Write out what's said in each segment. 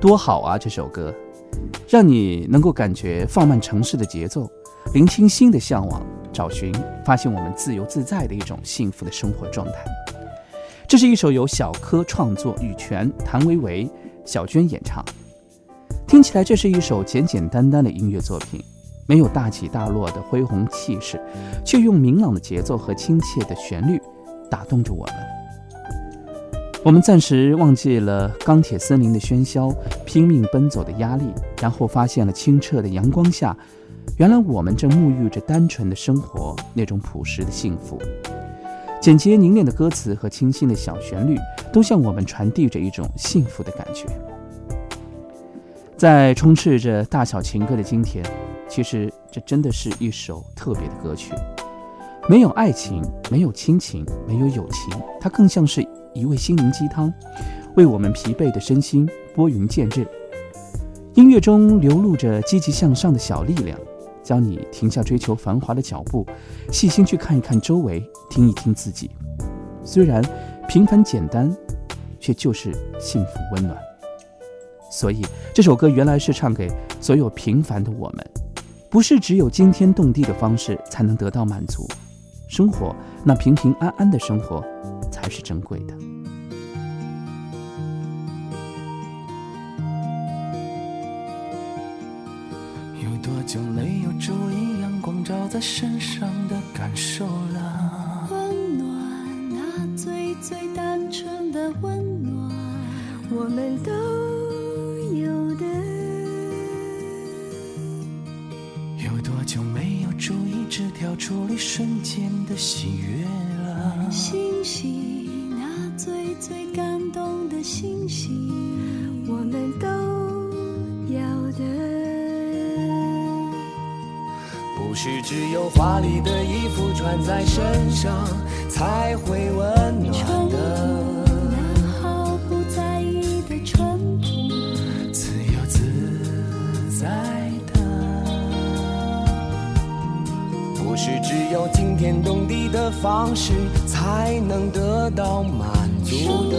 多好啊！这首歌，让你能够感觉放慢城市的节奏，聆听心的向往，找寻发现我们自由自在的一种幸福的生活状态。这是一首由小柯创作，羽泉、谭维维、小娟演唱。听起来这是一首简简单单的音乐作品，没有大起大落的恢宏气势，却用明朗的节奏和亲切的旋律打动着我们。我们暂时忘记了钢铁森林的喧嚣、拼命奔走的压力，然后发现了清澈的阳光下，原来我们正沐浴着单纯的生活那种朴实的幸福。简洁凝练的歌词和清新的小旋律，都向我们传递着一种幸福的感觉。在充斥着大小情歌的今天，其实这真的是一首特别的歌曲。没有爱情，没有亲情，没有友情，它更像是一味心灵鸡汤，为我们疲惫的身心拨云见日。音乐中流露着积极向上的小力量，教你停下追求繁华的脚步，细心去看一看周围，听一听自己。虽然平凡简单，却就是幸福温暖。所以这首歌原来是唱给所有平凡的我们，不是只有惊天动地的方式才能得到满足，生活那平平安安的生活才是珍贵的。有多久没有注意阳光照在身上的感受了？温暖，那最最单纯的温暖，我们都有的。有多久没有注意枝条。处理瞬间的喜悦了，星星，那最最感动的星星，我们都要的。不是只有华丽的衣服穿在身上才会温暖的。自由自在的。不是只有惊天动地的方式才能得到满足的，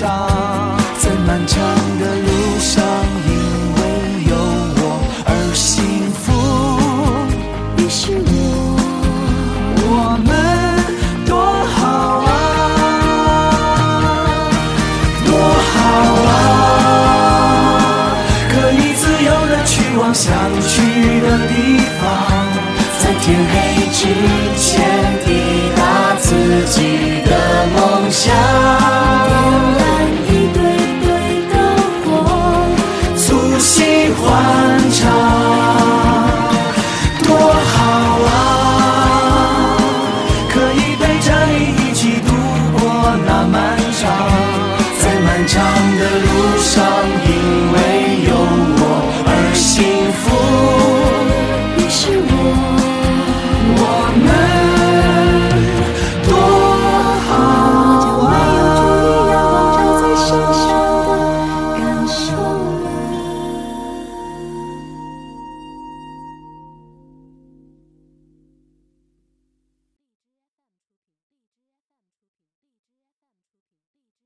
上在漫长的路上因为有我而幸福。你是我我们多好啊多好啊可以自由的去往想去的地方在天黑之前